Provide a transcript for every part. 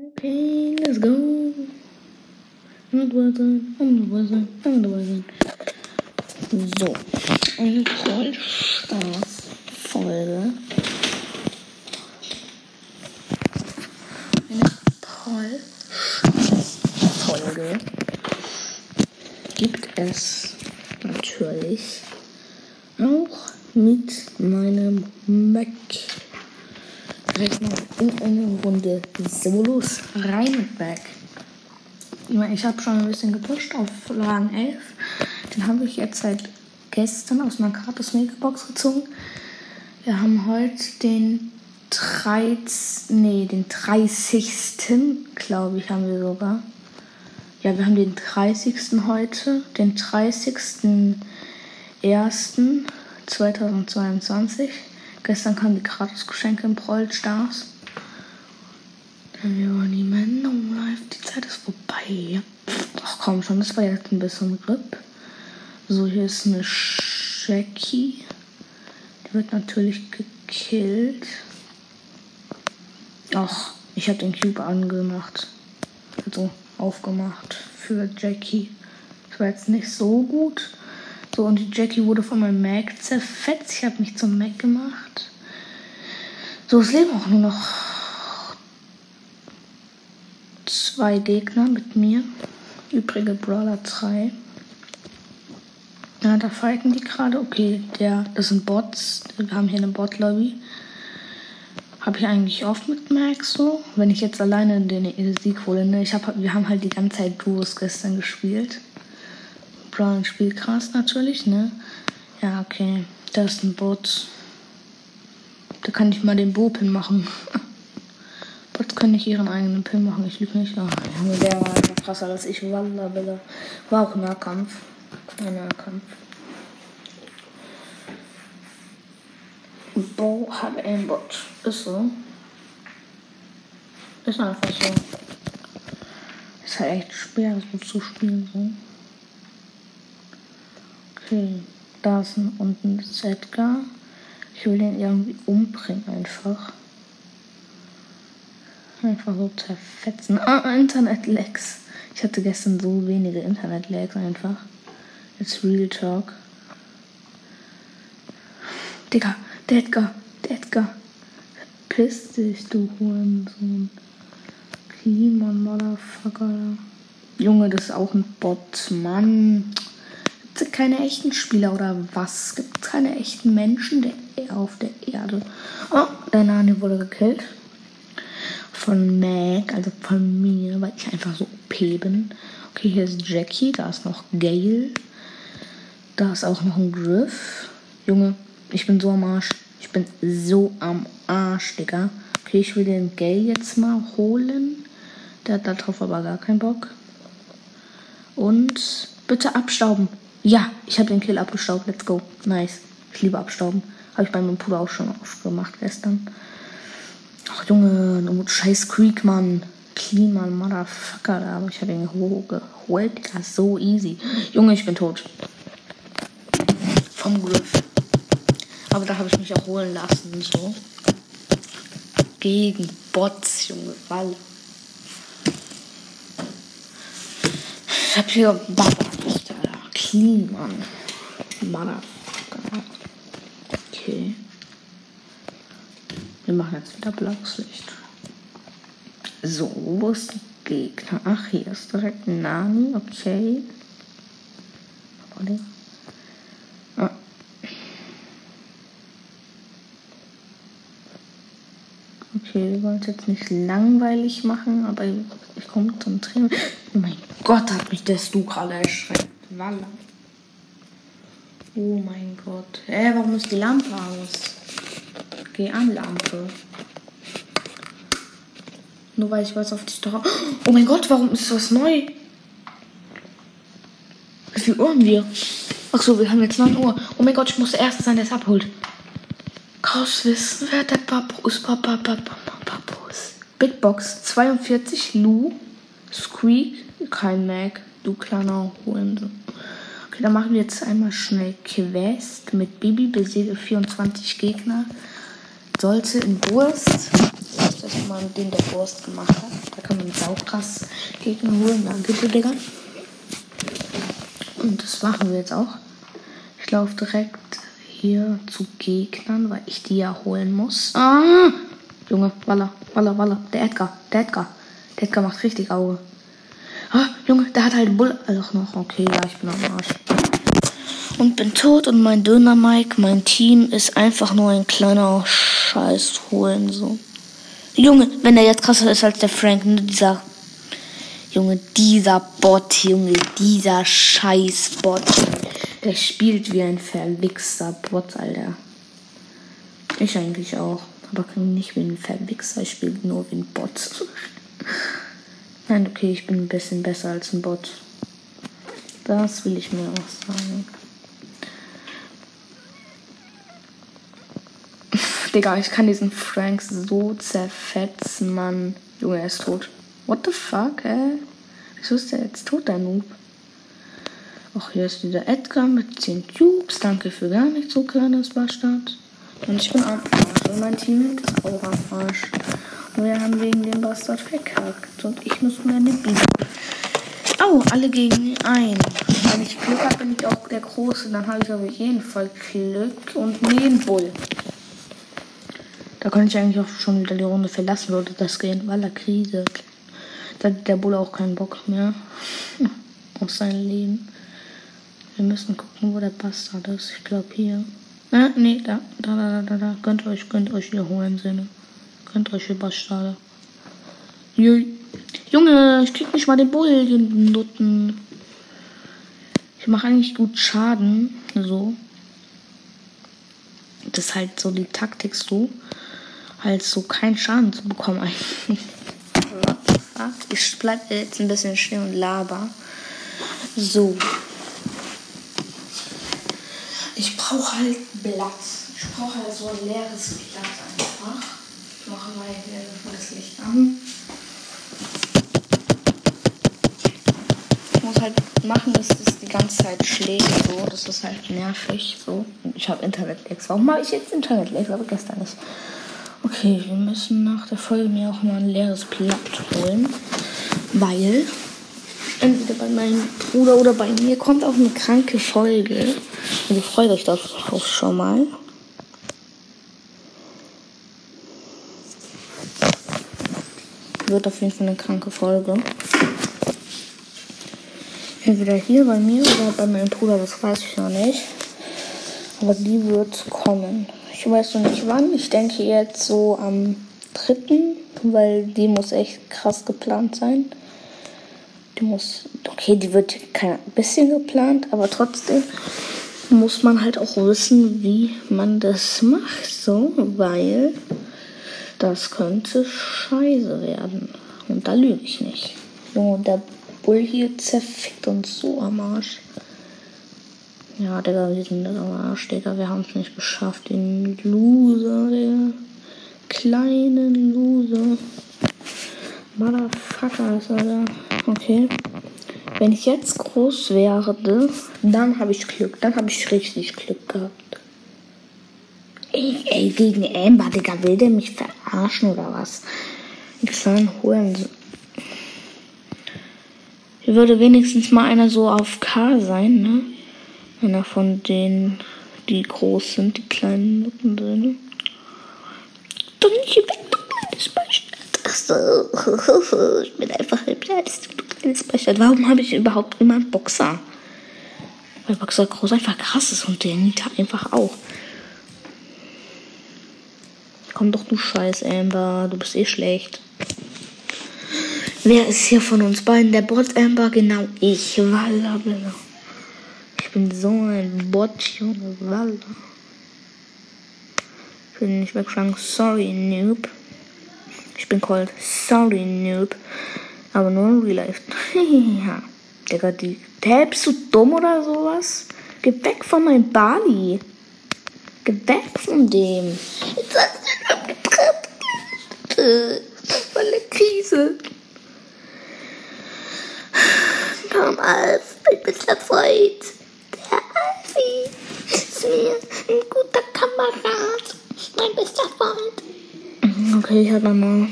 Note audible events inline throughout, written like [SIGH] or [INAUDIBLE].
Okay, let's go. Und Wizard, und Wizard, und Wizard. So, eine Vollspaß-Folge. Eine Vollspaß-Folge gibt es natürlich auch mit meinem Mac. Mal in eine Runde Solos rein mit Mac. Ich habe schon ein bisschen gepusht auf Rang 11. Den habe ich jetzt seit gestern aus meiner Gratis Megabox gezogen. Wir haben heute den 13, nee, den 30. glaube ich, haben wir sogar. Ja, wir haben den 30. heute, den 30.01.2022. Gestern kamen die Gratisgeschenke im Brawl Stars. Wir waren die Männer live. Die Zeit ist vorbei. Ach komm schon, das war jetzt ein bisschen RIP. So, hier ist eine Jackie. Die wird natürlich gekillt. Ach, ich habe den Cube angemacht. Also aufgemacht für Jackie. Das war jetzt nicht so gut. So, und die Jackie wurde von meinem Mac zerfetzt. Ich habe mich zum Mac gemacht. So, es leben auch nur noch zwei Gegner mit mir. Übrige Brawler 3. Ja, da fighten die gerade. Okay, der, das sind Bots. Wir haben hier eine Bot-Lobby. Habe ich eigentlich oft mit Max so. Wenn ich jetzt alleine den Sieg hole, ne? Ich hab, wir haben halt die ganze Zeit Duos gestern gespielt. Spielt krass natürlich, ne? Ja, okay. Da ist ein Bot. Da kann ich mal den Bo-Pin machen. [LAUGHS] Bots können nicht ihren eigenen Pin machen. Ich lüge nicht. Ach, der war einfach krasser als ich. Walla, War auch Nahkampf. Ein Nahkampf. Bo hat Aimbot. Ist so. Ist einfach so. Ist halt echt schwer so zu spielen. So. Okay, da ist ein, unten ist Edgar. Ich will den irgendwie umbringen einfach. Einfach so zerfetzen. Ah, Internet-Lags. Ich hatte gestern so wenige Internet-Lags einfach. Jetzt Real Talk. Digga, der Edgar, der Edgar. Verpiss dich, du Hurensohn. Klimon, Motherfucker. Junge, das ist auch ein Bot, Mann. Gibt keine echten Spieler oder was? Gibt es keine echten Menschen der, auf der Erde? Oh, der Nani wurde gekillt. Von Mac, also von mir, weil ich einfach so OP bin. Okay, hier ist Jackie, da ist noch Gail. Da ist auch noch ein Griff. Junge, ich bin so am Arsch. Ich bin so am Arsch, Digga. Okay, ich will den Gay jetzt mal holen. Der hat darauf aber gar keinen Bock. Und bitte abstauben. Ja, ich habe den Kill abgestaubt. Let's go. Nice. Ich liebe abstauben. Habe ich bei meinem Bruder auch schon aufgemacht gestern. Ach Junge, no scheiß Creek, Mann. Clean, Mann, Motherfucker. Aber ich habe ihn hochgeholt. Ja, so easy. Junge, ich bin tot. Vom Griff. Aber da habe ich mich auch holen lassen. So. Gegen Bots, Junge. Walle. Ich habe hier Baba. Mann. Motherfucker. Okay. Wir machen jetzt wieder blaues. So, wo ist der Gegner? Ach, hier ist direkt Nani. Okay. Ah. Okay, wir wollen es jetzt nicht langweilig machen, aber ich komme zum. Oh mein Gott, hat mich der Stu gerade erschreckt. Walla. Oh mein Gott. Hä, warum ist die Lampe aus? Geh an, Lampe. Nur weil ich was auf dich drauf. Oh mein Gott, warum ist das neu? Wie viel Uhr haben wir? Achso, wir haben jetzt 9 Uhr. Oh mein Gott, ich muss der Erste sein, der es abholt. Chaos wissen, wer der Papus, Papa, Papa, Papus. Big Box 42, Lou, Squeak, kein Mac, du kleiner Hurensohn. Okay, dann machen wir jetzt einmal schnell Quest mit Bibi, besiege 24 Gegner. Sollte in Wurst das ist mal den der Wurst gemacht hat. Da kann man jetzt auch krass Gegner holen. Danke, Digga. Und das machen wir jetzt auch. Ich laufe direkt hier zu Gegnern, weil ich die ja holen muss. Ah! Junge, Walla, Walla, Walla. Der Edgar, der Edgar. Der Edgar macht richtig Auge. Ah, Junge, der hat halt Bull. Also noch, okay, ja, ich bin am Arsch. Und bin tot und mein Döner Mike, mein Team ist einfach nur ein kleiner Scheiß holen, so. Junge, wenn er jetzt krasser ist als der Frank, ne, dieser Junge, dieser Bot, Junge, dieser Scheiß-Bot. Der spielt wie ein verwichster Bot, Alter. Ich eigentlich auch. Aber nicht wie ein Verwichser, ich spiele nur wie ein Bot. [LAUGHS] Nein, okay, ich bin ein bisschen besser als ein Bot. Das will ich mir auch sagen. [LAUGHS] Digga, ich kann diesen Frank so zerfetzen, Mann. Junge, er ist tot. What the fuck, ey? Wieso ist der jetzt tot, der Noob? Ach, hier ist wieder Edgar mit 10 Cubes. Danke für gar nichts, so kleines Bastard. Und ich bin am Arsch. Und mein Team ist auch am Arsch. Wir haben wegen dem Bastard verkackt. Und ich muss eine Biene. Au, alle gegen ein. Wenn ich Glück habe, bin ich auch der Große. Dann habe ich auf jeden Fall Glück und neben Bull. Da könnte ich eigentlich auch schon wieder die Runde verlassen, würde das gehen, weil er Krise. Da hat der Bull auch keinen Bock mehr [LAUGHS] auf sein Leben. Wir müssen gucken, wo der Bastard ist. Ich glaube hier. Ah, nee, da, da, da, da, da. Könnt euch, könnt euch hier holen, Sinne. Könnt euch hier Bastarde. Junge, ich krieg nicht mal den Bull, den Nutten. Ich mache eigentlich gut Schaden. So. Das ist halt so die Taktik so. Halt so keinen Schaden zu bekommen eigentlich. [LAUGHS] Ich bleib jetzt ein bisschen still und laber. So. Ich brauche halt Blatt. Ich brauche halt so ein leeres Blatt einfach. Ich mache mal hier das Licht an. Ich muss halt machen, dass das die ganze Zeit schlägt. So, das ist halt nervig. So. Ich habe Internet-Lags. Warum habe ich jetzt Internet-Lags? Aber gestern nicht. Okay, wir müssen nach der Folge mir auch mal ein leeres Blatt holen, weil entweder bei meinem Bruder oder bei mir kommt auch eine kranke Folge. Also freut euch darauf schon mal. Wird auf jeden Fall eine kranke Folge. Entweder hier bei mir oder bei meinem Bruder, das weiß ich noch nicht. Aber die wird kommen. Ich weiß noch nicht wann. Ich denke jetzt so am 3., weil die muss echt krass geplant sein. Die muss, okay, die wird kein bisschen geplant, aber trotzdem muss man halt auch wissen, wie man das macht, so, weil das könnte scheiße werden. Und da lüge ich nicht. Junge, der Bull hier zerfickt uns so am Arsch. Ja, Digga, wir sind am Arsch, Digga. Wir haben es nicht geschafft. Den Loser, der kleinen Loser. Motherfucker er da. Okay. Wenn ich jetzt groß werde, dann habe ich Glück. Dann habe ich richtig Glück gehabt. Ey, gegen Amber, Digga, will der mich verarschen oder was? Die kleinen Huren. Hier würde wenigstens mal einer so auf K sein, ne? Einer von denen, die groß sind, die kleinen kleines Bastard. Ich bin einfach ein kleines, kleines Bastard. Warum habe ich überhaupt immer einen Boxer? Weil Boxer groß einfach krass ist und der Nita einfach auch. Komm doch, du Scheiß, Amber. Du bist eh schlecht. Wer ist hier von uns beiden der Bot, Amber? Genau ich. Walla, ich bin so ein Bot, Junge, Walla. Ich will nicht wegschlagen. Sorry, Noob. Ich bin called Sorry, Noob. Aber nur in Real Life. [LAUGHS] ja. Digga, die. Der bist du dumm oder sowas? Geh weg von meinem Bali. Weg von dem. Jetzt hast du Voll eine Krise. Komm, Alf, mein bester Freund. Alfie ist mir ein guter Kamerad. Mein bester Freund. Okay, ich habe mal.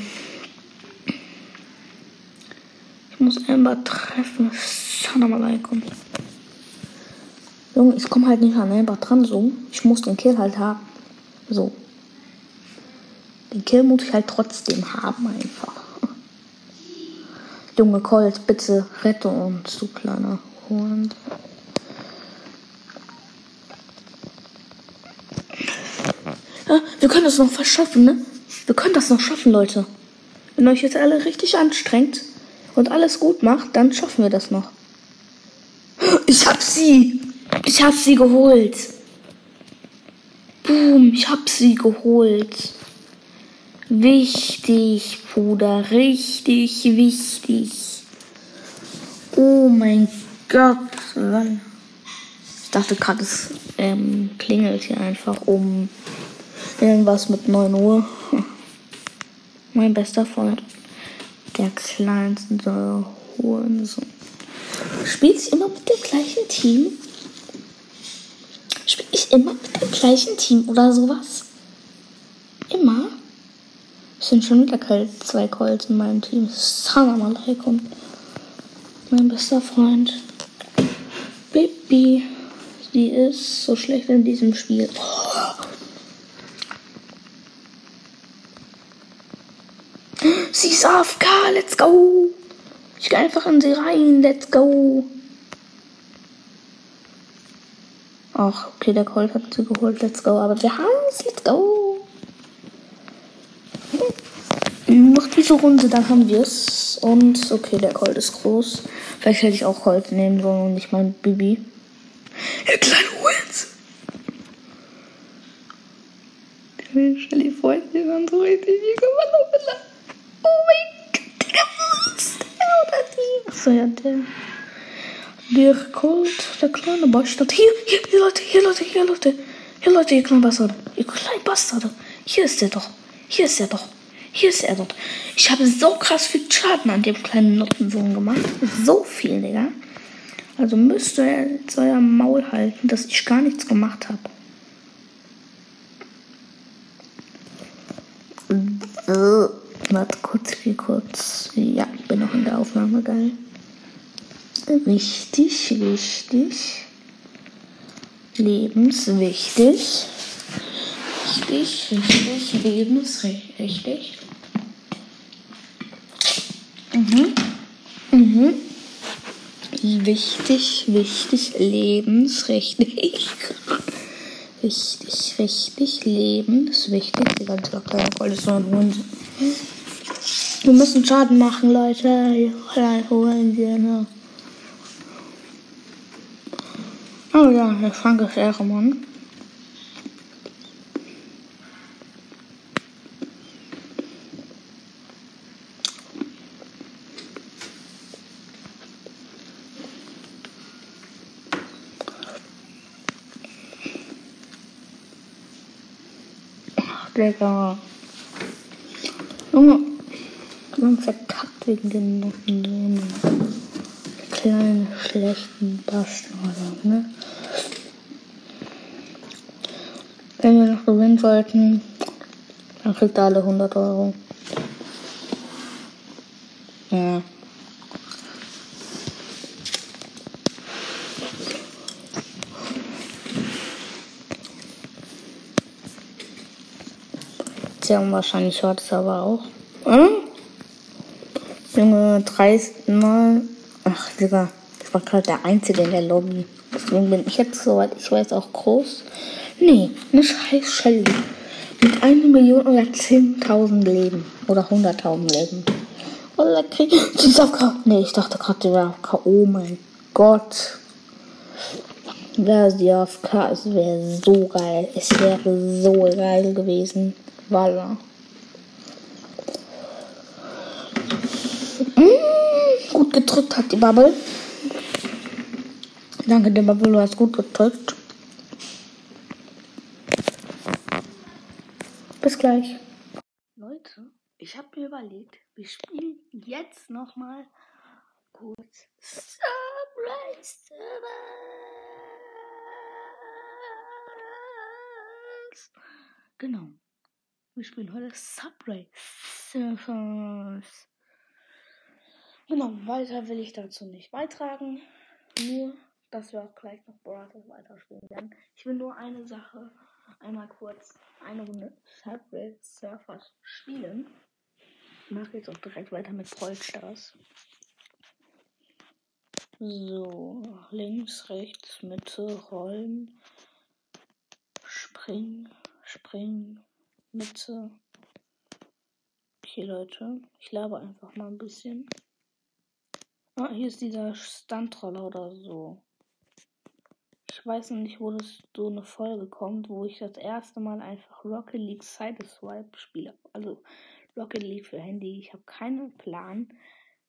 Ich muss Amber treffen. Salam alaikum. Junge, ich komme halt nicht an Amber dran, so. Ich muss den Kill halt haben. So. Den Kill muss ich halt trotzdem haben, einfach. Junge Colt, bitte rette uns, du kleiner Hund. Ja, wir können das noch verschaffen, ne? Wir können das noch schaffen, Leute. Wenn euch jetzt alle richtig anstrengt und alles gut macht, dann schaffen wir das noch. Ich hab sie! Ich hab sie geholt! Boom, ich hab sie geholt. Wichtig, Bruder, richtig wichtig. Oh mein Gott. Ich dachte gerade, es ähm, klingelt hier einfach um irgendwas mit 9 Uhr. [LAUGHS] Mein bester Freund. Der kleinste Hurensohn. Spielt ich immer mit dem gleichen Team? Ich immer mit dem gleichen Team oder sowas? Immer? Es sind schon wieder zwei Calls in meinem Team. Salam alaikum. Mein bester Freund. Baby. Sie ist so schlecht in diesem Spiel. Sie ist AFK. Let's go. Ich gehe einfach in sie rein. Let's go. Ach, okay, der Colt hat sie geholt. Let's go. Aber wir haben es. Let's go. Noch diese Runde, dann haben wir es. Und okay, der Colt ist groß. Vielleicht hätte ich auch Colt nehmen sollen und nicht mein Bibi. Ihr kleine Wins. Shelly freut sich dann so richtig. Wie noch Oh mein Gott, der Wurst. Der oder die. Achso, ja, der. Der Colt, der kleine Bastard. Hier, hier, hier, Leute, hier, Leute, hier, Leute. Hier, Leute, ihr kleinen Bastard. Ihr kleinen Bastard. Hier ist der doch. Hier ist er doch. Hier ist er dort. Ich habe so krass viel Schaden an dem kleinen Nottensohn gemacht. So viel, Digga. Also müsst ihr jetzt euer Maul halten, dass ich gar nichts gemacht habe. Warte kurz, wie kurz. Ja, ich bin noch in der Aufnahme, geil. Wichtig, wichtig. Lebenswichtig. Richtig, richtig, lebensrichtig. Mhm. Mhm. Wichtig, wichtig, lebensrichtig. Wichtig, richtig, lebenswichtig. Die ganze kleine Rolle ist so ein Hund. Wir müssen Schaden machen, Leute. Holen wir ne? Oh ja, der Frank ist Ehrenmann. Digga. Junge, man verkackt wegen den Noten. Kleine, schlechten Bastarde, ne? Wenn wir noch gewinnen wollten, dann kriegt er alle 100 Euro. Ja. sehr unwahrscheinlich hört es aber auch. Hm? Junge, 30 Mal. Ach, Digga, ich war gerade der Einzige in der Lobby. Deswegen bin ich jetzt, soweit ich weiß, auch groß. Nee, eine scheiß Shelly. Mit einer Million oder 10.000 Leben. Oder 100.000 Leben. Oder krieg sie ist AFK. Nee, ich dachte gerade, sie wäre AFK. Oh mein Gott. Wäre sie AFK, es wäre so geil. Es wäre so geil gewesen. Voilà. Mmh, gut gedrückt hat die Bubble. Danke, der Bubble, du hast gut gedrückt. Gleich. Leute, ich habe mir überlegt, wir spielen jetzt noch mal kurz Sunrise Genau. Wir spielen heute Subway Surfers. Genau, weiter will ich dazu nicht beitragen. Nur, dass wir auch gleich noch Brothers weiterspielen werden. Ich will nur eine Sache einmal kurz eine Runde Subway Surfers spielen. Ich mache jetzt auch direkt weiter mit Vollstars. So, links, rechts, Mitte, rollen, springen, springen, Mitte. Okay, Leute, ich labe einfach mal ein bisschen. Ah, hier ist dieser Stuntroller oder so. Weiß noch nicht, wo das so eine Folge kommt, wo ich das erste Mal einfach Rocket League Sideswipe spiele. Also Rocket League für Handy. Ich habe keinen Plan,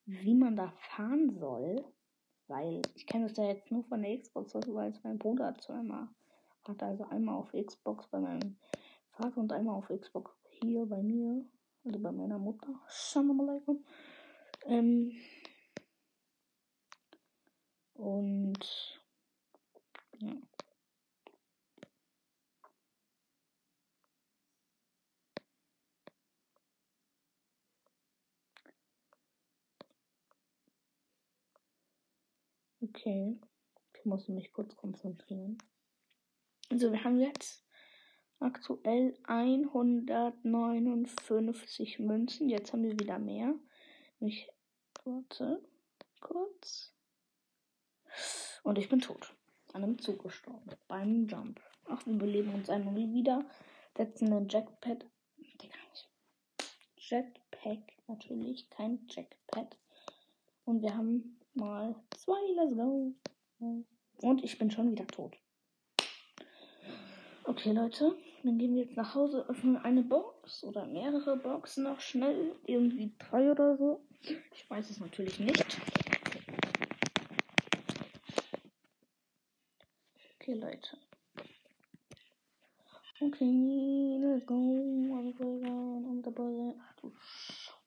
wie man da fahren soll. Weil ich kenne das ja jetzt nur von der Xbox, weil es mein Bruder zweimal hat. Also einmal auf Xbox bei meinem Vater und einmal auf Xbox hier bei mir. Also bei meiner Mutter. Shalom alaikum. Ähm und Okay. Ich muss mich kurz konzentrieren. Also wir haben jetzt aktuell 159 Münzen. Jetzt haben wir wieder mehr. Ich warte kurz. Und ich bin tot. An einem Zug gestorben. Beim Jump. Ach, wir beleben uns einmal wieder. Setzen einen Jackpad. Jetpack natürlich. Kein Jackpad. Und wir haben mal zwei. Let's go. Und ich bin schon wieder tot. Okay, Leute. Dann gehen wir jetzt nach Hause, öffnen eine Box oder mehrere Boxen noch schnell. Irgendwie drei oder so. Ich weiß es natürlich nicht. Okay, Leute. Okay, let's go. I'm going. Ach du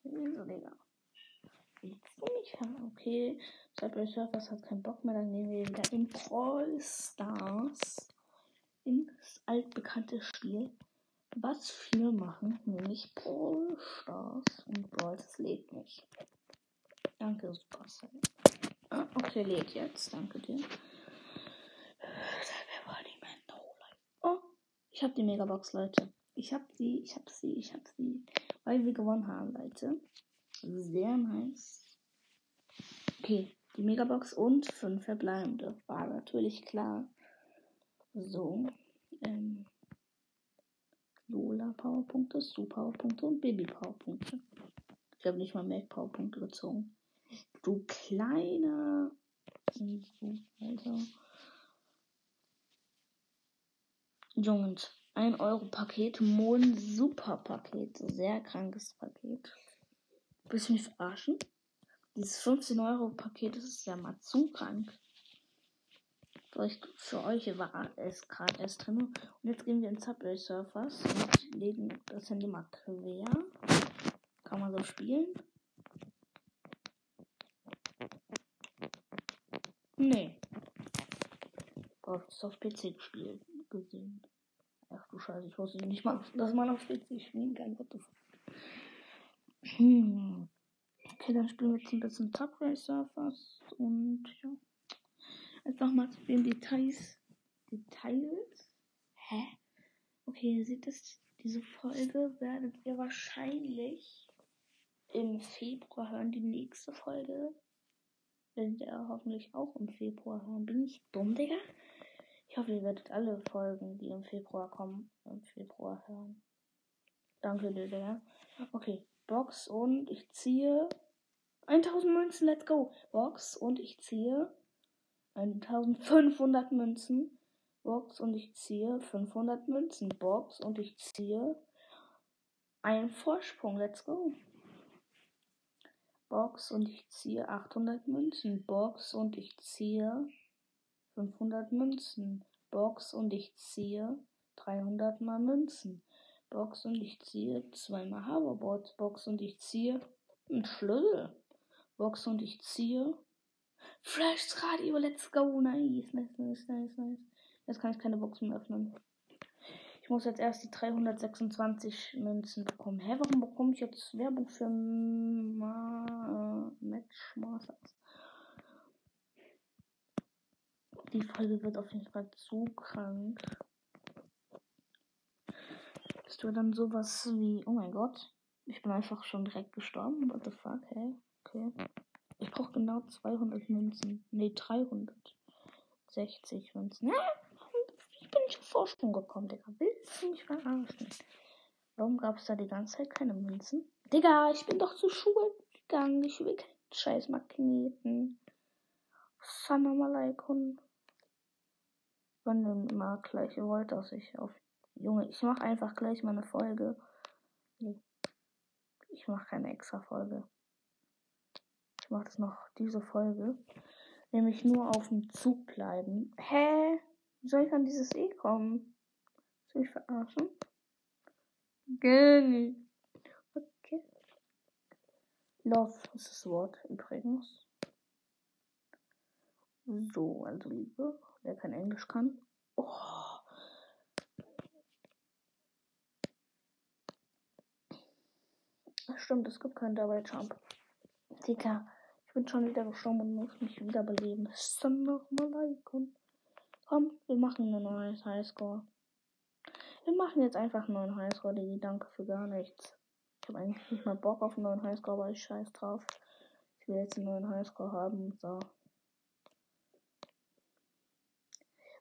Scheiße, Digga. Willst du mich haben? Okay. Cyber Surfers hat keinen Bock mehr. Dann gehen wir wieder in Brawl Stars. Ins altbekannte Spiel. Was viele machen, nämlich Brawl Stars. Und Brawl das lädt nicht. Danke, Supercell. Ah, okay, lädt jetzt. Danke dir. Oh, ich habe die Megabox, Leute. Ich habe sie, ich habe sie, ich habe sie. Weil wir gewonnen haben, Leute. Sehr nice. Okay, die Megabox und fünf verbleibende. War natürlich klar. So. Ähm, Lola Powerpunkte, Su Powerpunkte und Baby Powerpunkte. Ich habe nicht mal Mac Powerpunkte gezogen. Du kleiner. Alter. Jungs, 1 Euro Paket, Mon Super Paket, sehr krankes Paket. Willst du mich verarschen? Dieses 15 Euro Paket das ist ja mal zu krank. Für euch, für euch war es gerade erst drin. Und jetzt gehen wir in Subway Surfers und legen das Handy mal quer. Kann man so spielen? Nee. Braucht es auf PC gespielt gesehen. Ach du Scheiße, ich wusste nicht mal, dass man auf PC spielen kann. What the fuck? Hm. Okay, dann spielen wir jetzt ein bisschen Top Racer fast und ja. Jetzt nochmal zu den Details. Details? Hä? Okay, ihr seht das, diese Folge werdet ihr wahrscheinlich im Februar hören. Die nächste Folge werdet ihr hoffentlich auch im Februar hören. Bin ich dumm, Digga? Ich hoffe, ihr werdet alle Folgen, die im Februar kommen, im Februar hören. Danke sehr. Okay, Box und ich ziehe 1000 Münzen, let's go. Box und ich ziehe 1500 Münzen. Box und ich ziehe 500 Münzen. Box und ich ziehe einen Vorsprung, let's go. Box und ich ziehe 800 Münzen. Box und ich ziehe 500 Münzen. Box und ich ziehe 300 mal Münzen. Box und ich ziehe zweimal Hoverboards. Box und ich ziehe einen Schlüssel. Box und ich ziehe Flash Radio. Let's go. Nice, nice, nice, nice, nice. Jetzt kann ich keine Box mehr öffnen. Ich muss jetzt erst die 326 Münzen bekommen. Hä, warum bekomme ich jetzt Werbung für Ma äh, Die Folge wird auf jeden Fall zu krank. Das wird dann sowas wie, oh mein Gott, ich bin einfach schon direkt gestorben. What the fuck, hä? Okay. Ich brauche genau 200 Münzen. Nee, 360 Münzen. Ja, ich bin schon Vorsprung gekommen, Digga. Willst du mich verarschen? Warum gab es da die ganze Zeit keine Münzen? Digga, ich bin doch zur Schule gegangen. Ich will keinen scheiß Magneten. Salam. Wenn ihr mal gleich wollt, dass ich auf. Junge, ich mache einfach gleich mal eine Folge. Ich mache keine extra Folge. Ich mache das noch diese Folge. Nämlich nur auf dem Zug bleiben. Hä? Wie soll ich an dieses E kommen? Soll ich verarschen? Gell. Okay. Love ist das Wort übrigens. So, also Liebe. Wer kein Englisch kann. Oh. Stimmt, es gibt keinen Double Jump. Digga, ich bin schon wieder gestorben und muss mich wieder beleben. Assalamu alaikum. Komm, wir machen einen neuen Highscore. Wir machen jetzt einfach einen neuen Highscore, Digi. Danke für gar nichts. Ich habe eigentlich nicht mal Bock auf einen neuen Highscore, aber ich scheiß drauf. Ich will jetzt einen neuen Highscore haben. So.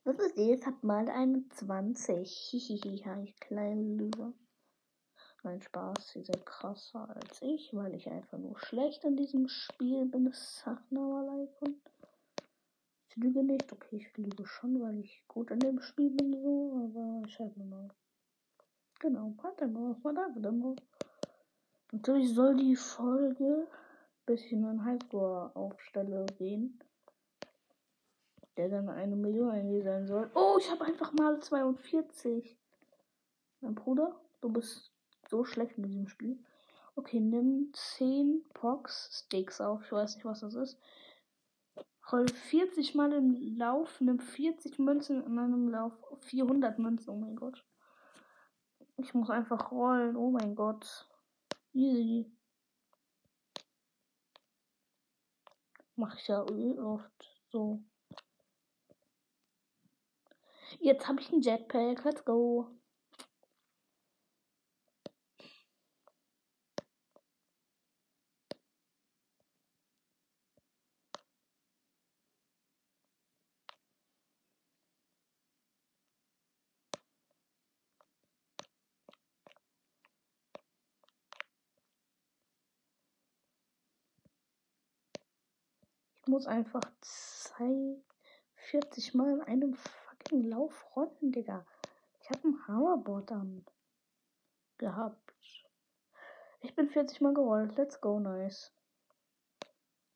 Was ist jetzt? Hab mal 21. Hihihi, ich kleine Lüge. Mein Spaß, sie sind krasser als ich, weil ich einfach nur schlecht in diesem Spiel bin. Assalamualaikum. Ich lüge nicht, okay, ich lüge schon, weil ich gut in dem Spiel bin, so, aber ich halt nur. Genau, mal, da wieder mal? Natürlich soll die Folge, bis ich einen Highscore aufstelle, gehen. Der dann eine Million sein soll. Oh, ich habe einfach mal 42. Mein Bruder, du bist so schlecht in diesem Spiel. Okay, nimm 10 Pox Sticks auf. Ich weiß nicht, was das ist. Roll 40 mal im Lauf, nimm 40 Münzen in einem Lauf. 400 Münzen, oh mein Gott. Ich muss einfach rollen, oh mein Gott. Easy. Mach ich ja oft so. Jetzt habe ich einen Jetpack, let's go. Ich muss einfach 40 Mal in einem fucking Lauf rollen, Digga. Ich hab ein Hammerboard an. Gehabt. Ich bin 40 Mal gerollt. Let's go, nice.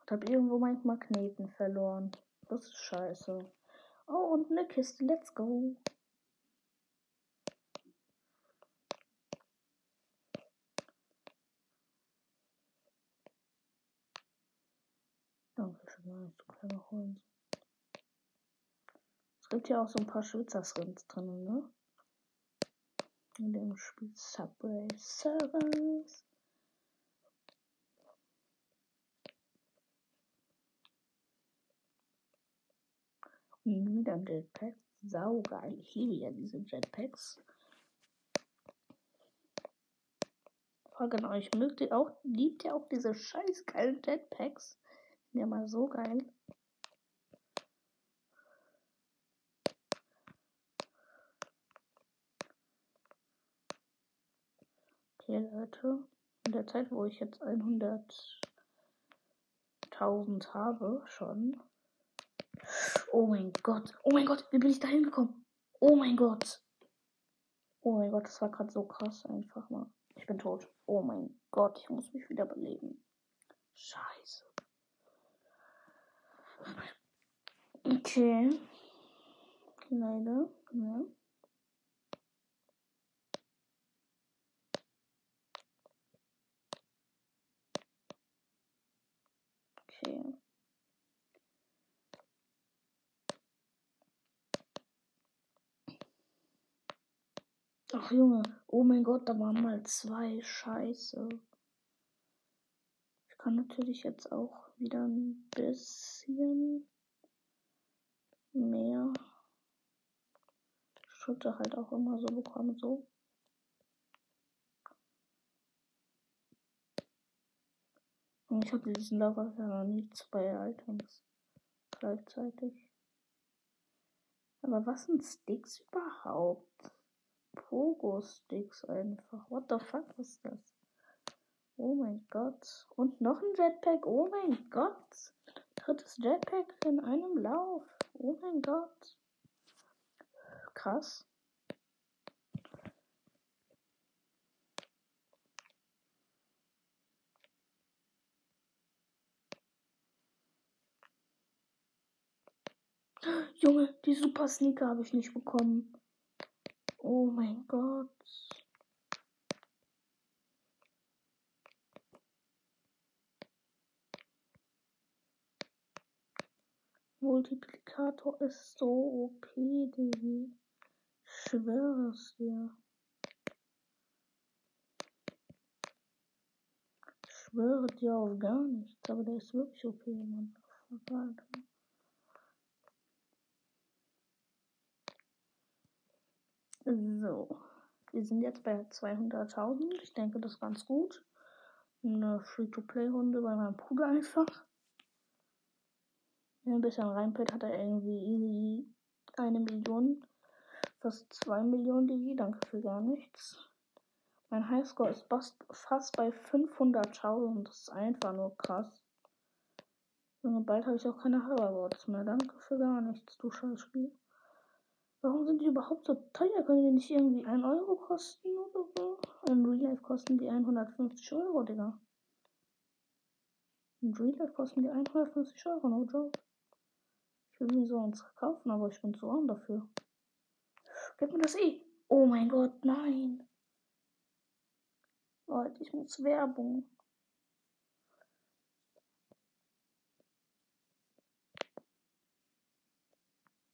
Und hab irgendwo meinen Magneten verloren. Das ist scheiße. Oh, und eine Kiste. Let's go. Danke du kleiner Hund. Es gibt ja auch so ein paar Schwitzer-Skins drin, ne? In dem Spiel Subway Service. Und wieder ein Jetpack. Saugeil. Ich liebe ja diese Jetpacks. Frage an euch, mögt ihr auch, liebt ihr auch diese scheiß geilen Jetpacks? Ja, mal so geil. Okay, Leute. In der Zeit, wo ich jetzt 100.000 habe, schon. Oh mein Gott. Oh mein Gott, wie bin ich da hingekommen? Oh mein Gott. Oh mein Gott, das war gerade so krass einfach mal. Ich bin tot. Oh mein Gott, ich muss mich wieder beleben. Scheiße. Okay. Leider. Ja. Okay. Ach Junge, oh mein Gott, da waren mal zwei. Scheiße. Ich kann natürlich jetzt auch wieder ein bisschen mehr Schritte halt auch immer so bekommen. So. Und ich habe diesen Lava noch nie zwei Items gleichzeitig. Aber was sind Sticks überhaupt? Pogo-Sticks einfach. What the fuck ist das? Oh mein Gott. Und noch ein Jetpack. Oh mein Gott. Drittes Jetpack in einem Lauf. Oh mein Gott. Krass. Junge, die Super Sneaker habe ich nicht bekommen. Oh mein Gott. Multiplikator ist so OP, Digi. Ich schwöre es dir. Ich schwöre dir auf gar nichts, aber der ist wirklich OP, Mann. Alter. So, wir sind jetzt bei 200.000. Ich denke, das ist ganz gut. Eine Free-to-Play-Runde bei meinem Bruder einfach. Wenn ein bisschen reinpillt, hat er irgendwie easy eine Million. Fast zwei Millionen DG. Danke für gar nichts. Mein Highscore ist fast bei 500.000. Das ist einfach nur krass. Und bald habe ich auch keine Hoverboards mehr. Danke für gar nichts, du Scheißspiel. Warum sind die überhaupt so teuer? Können die nicht irgendwie 1 Euro kosten oder so? In Real Life kosten die 150 Euro, Digga. In Real Life kosten die 150 Euro, no joke. Ich will mir so eins kaufen, aber ich bin zu arm dafür. Gib mir das eh. Oh mein Gott, nein. Leute, ich muss Werbung.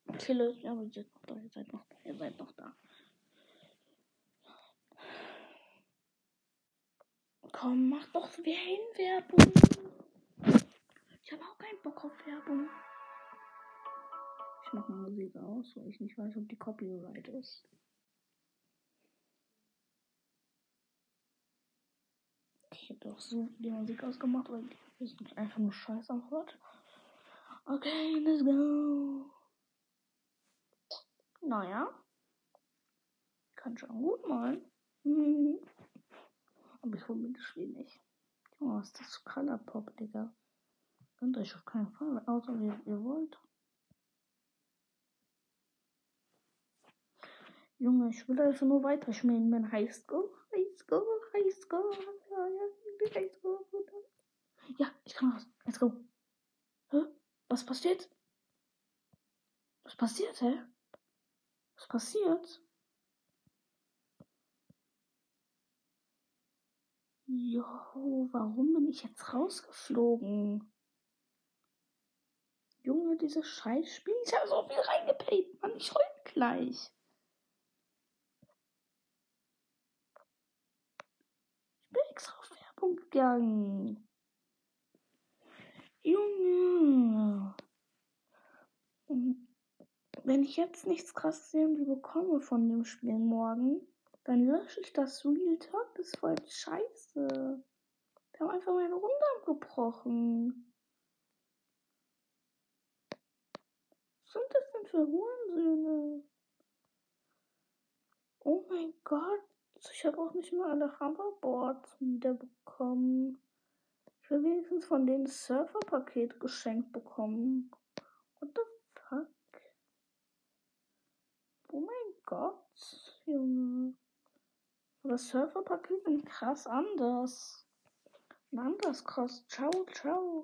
Okay, Leute, aber noch da, ihr seid noch da, ihr seid noch da. Komm, mach doch Werbung. Ich habe auch keinen Bock auf Werbung. Ich mache Musik aus, weil ich nicht weiß, ob die Copyright ist. Ich hätte doch so die Musik ausgemacht, weil die einfach nur Scheiß anhört. Okay, let's go. Naja. Kann schon gut malen. Mhm. Aber ich hole mir das Spiel nicht. Oh, ist das für Colorpop, Digga? Könnt euch auf keinen Fall, außer ihr, ihr wollt. Junge, ich will also nur weiter schmieden, mein Highscore. Highscore, Highscore. Ja, ja, Highscore. Ja, ich kann raus. Let's go. Hä? Was passiert? Was passiert, hä? Was passiert? Jo, warum bin ich jetzt rausgeflogen? Junge, dieses Scheißspiel. Ich habe so viel reingepayt, Mann. Ich heul gleich. Ich bin extra auf Werbung gegangen. Junge. Wenn ich jetzt nichts krasses irgendwie bekomme von dem Spiel morgen, dann lösche ich das Real Talk. Das ist voll scheiße. Wir haben einfach meine Runde abgebrochen. Was sind das denn für Hurensöhne? Oh mein Gott. Ich habe auch nicht mal alle Hoverboards wiederbekommen. Ich will wenigstens von denen Surfer-Paket geschenkt bekommen. What the? Oh mein Gott, Junge. Aber das Surfer-Paket ist krass anders. Ein anderes kostet. Ciao, ciao.